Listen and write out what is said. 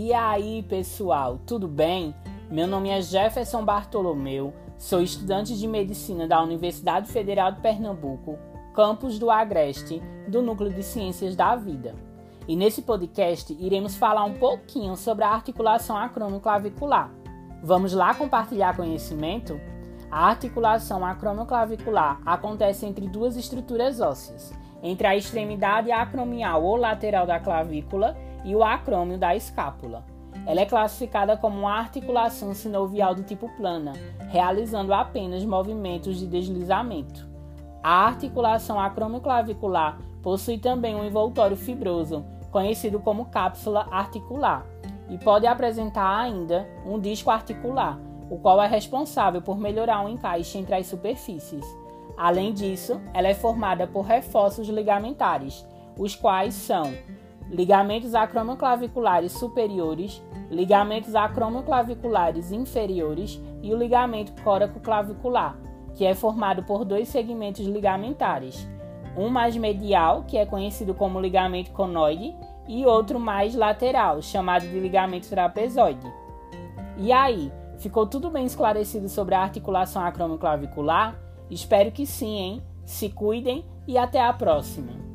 E aí, pessoal, tudo bem? Meu nome é Jefferson Bartolomeu, sou estudante de medicina da Universidade Federal de Pernambuco, campus do Agreste, do Núcleo de Ciências da Vida. E nesse podcast iremos falar um pouquinho sobre a articulação acromioclavicular. Vamos lá compartilhar conhecimento? A articulação acromioclavicular acontece entre duas estruturas ósseas, entre a extremidade acromial ou lateral da clavícula e o acrômio da escápula. Ela é classificada como uma articulação sinovial do tipo plana, realizando apenas movimentos de deslizamento. A articulação acromioclavicular possui também um envoltório fibroso, conhecido como cápsula articular, e pode apresentar ainda um disco articular, o qual é responsável por melhorar o encaixe entre as superfícies. Além disso, ela é formada por reforços ligamentares, os quais são ligamentos acromioclaviculares superiores, ligamentos acromioclaviculares inferiores e o ligamento coraco-clavicular, que é formado por dois segmentos ligamentares, um mais medial, que é conhecido como ligamento conoide, e outro mais lateral, chamado de ligamento trapezoide. E aí, ficou tudo bem esclarecido sobre a articulação acromioclavicular? Espero que sim, hein? Se cuidem e até a próxima!